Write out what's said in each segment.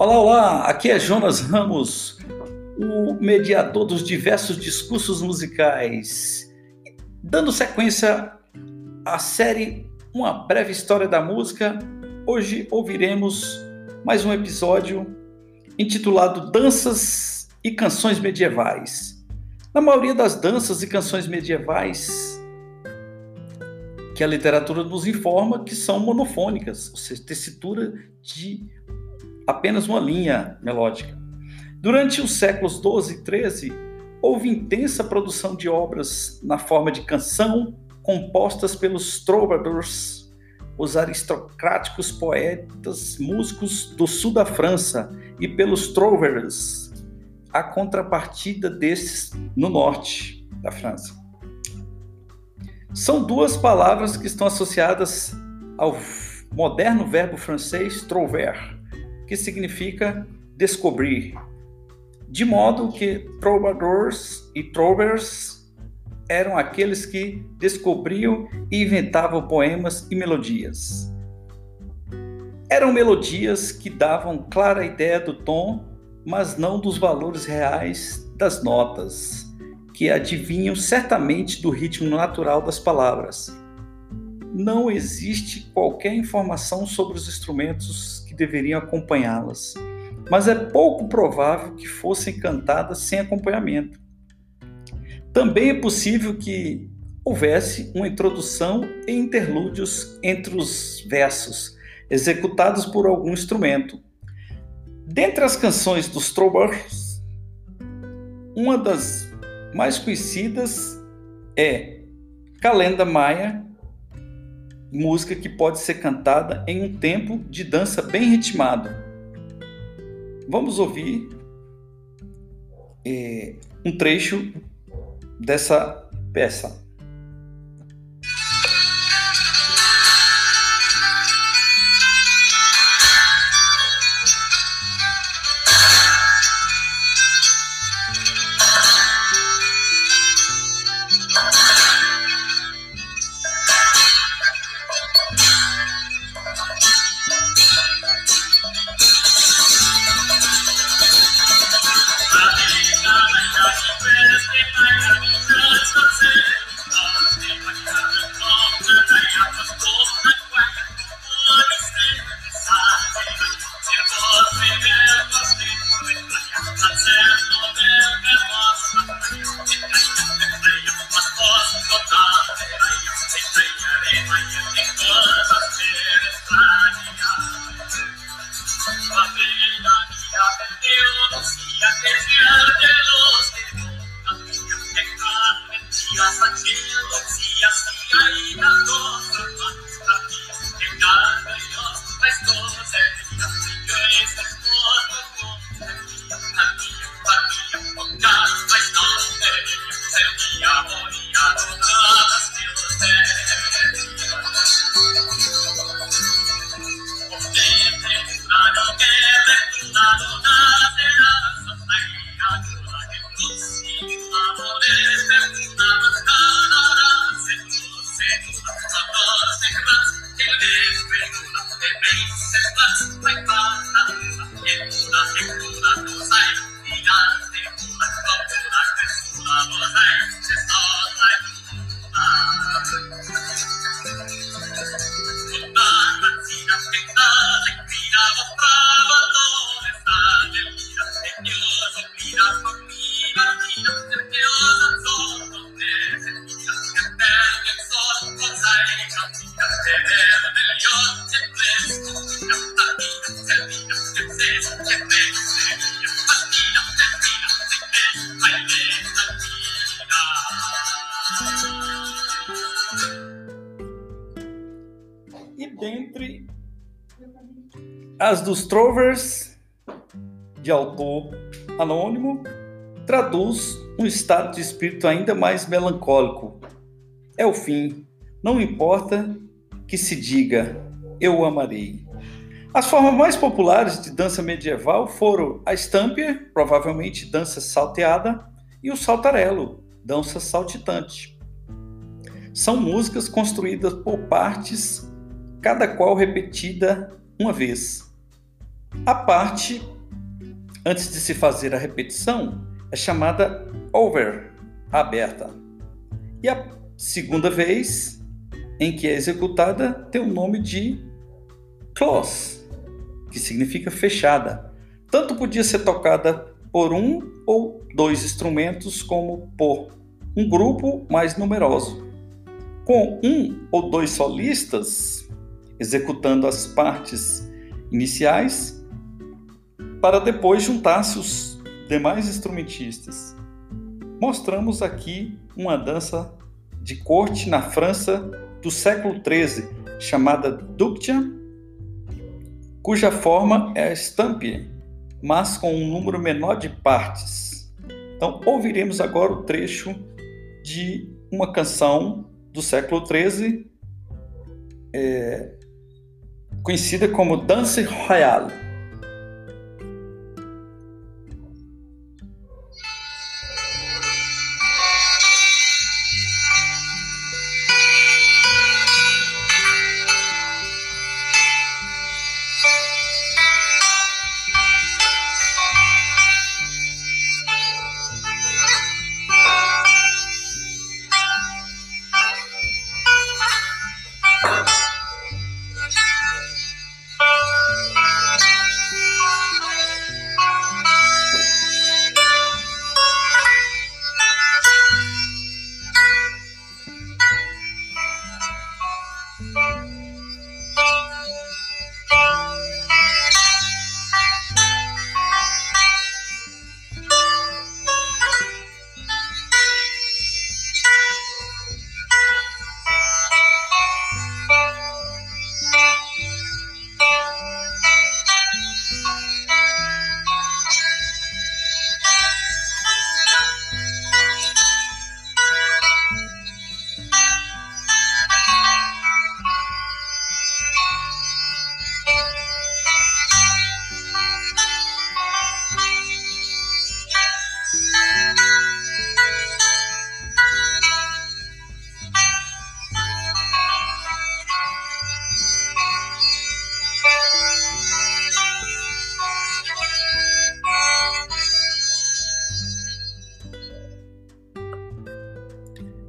Olá, olá! Aqui é Jonas Ramos, o mediador dos diversos discursos musicais. Dando sequência à série Uma Breve História da Música, hoje ouviremos mais um episódio intitulado Danças e Canções Medievais. Na maioria das danças e canções medievais, que a literatura nos informa que são monofônicas, ou seja, tessitura de apenas uma linha melódica. Durante os séculos 12 e 13, houve intensa produção de obras na forma de canção, compostas pelos troubadours, os aristocráticos poetas músicos do sul da França, e pelos trovers, a contrapartida desses no norte da França. São duas palavras que estão associadas ao moderno verbo francês trouver, que significa descobrir. De modo que troubadours e trovers eram aqueles que descobriam e inventavam poemas e melodias. Eram melodias que davam clara ideia do tom, mas não dos valores reais das notas, que adivinham certamente do ritmo natural das palavras. Não existe qualquer informação sobre os instrumentos deveriam acompanhá-las, mas é pouco provável que fossem cantadas sem acompanhamento. Também é possível que houvesse uma introdução e interlúdios entre os versos, executados por algum instrumento. Dentre as canções dos Troubadours, uma das mais conhecidas é Calenda Maia, música que pode ser cantada em um tempo de dança bem ritmado. Vamos ouvir é, um trecho dessa peça. Dios. Dentre as dos Trovers, de autor anônimo, traduz um estado de espírito ainda mais melancólico. É o fim, não importa que se diga, eu amarei. As formas mais populares de dança medieval foram a stamper, provavelmente dança salteada, e o saltarello, dança saltitante. São músicas construídas por partes cada qual repetida uma vez. A parte antes de se fazer a repetição é chamada over, aberta. E a segunda vez em que é executada tem o nome de close, que significa fechada. Tanto podia ser tocada por um ou dois instrumentos, como por um grupo mais numeroso. Com um ou dois solistas executando as partes iniciais, para depois juntar-se os demais instrumentistas. Mostramos aqui uma dança de corte na França do século XIII, chamada Duktia, cuja forma é a estampie, mas com um número menor de partes. Então, ouviremos agora o trecho de uma canção do século XIII, é, conhecida como Danse Royale.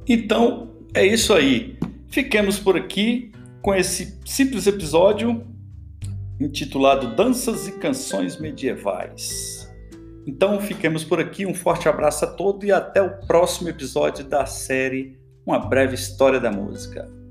Então é isso aí. Fiquemos por aqui com esse simples episódio intitulado Danças e Canções Medievais. Então fiquemos por aqui. Um forte abraço a todos e até o próximo episódio da série Uma Breve História da Música.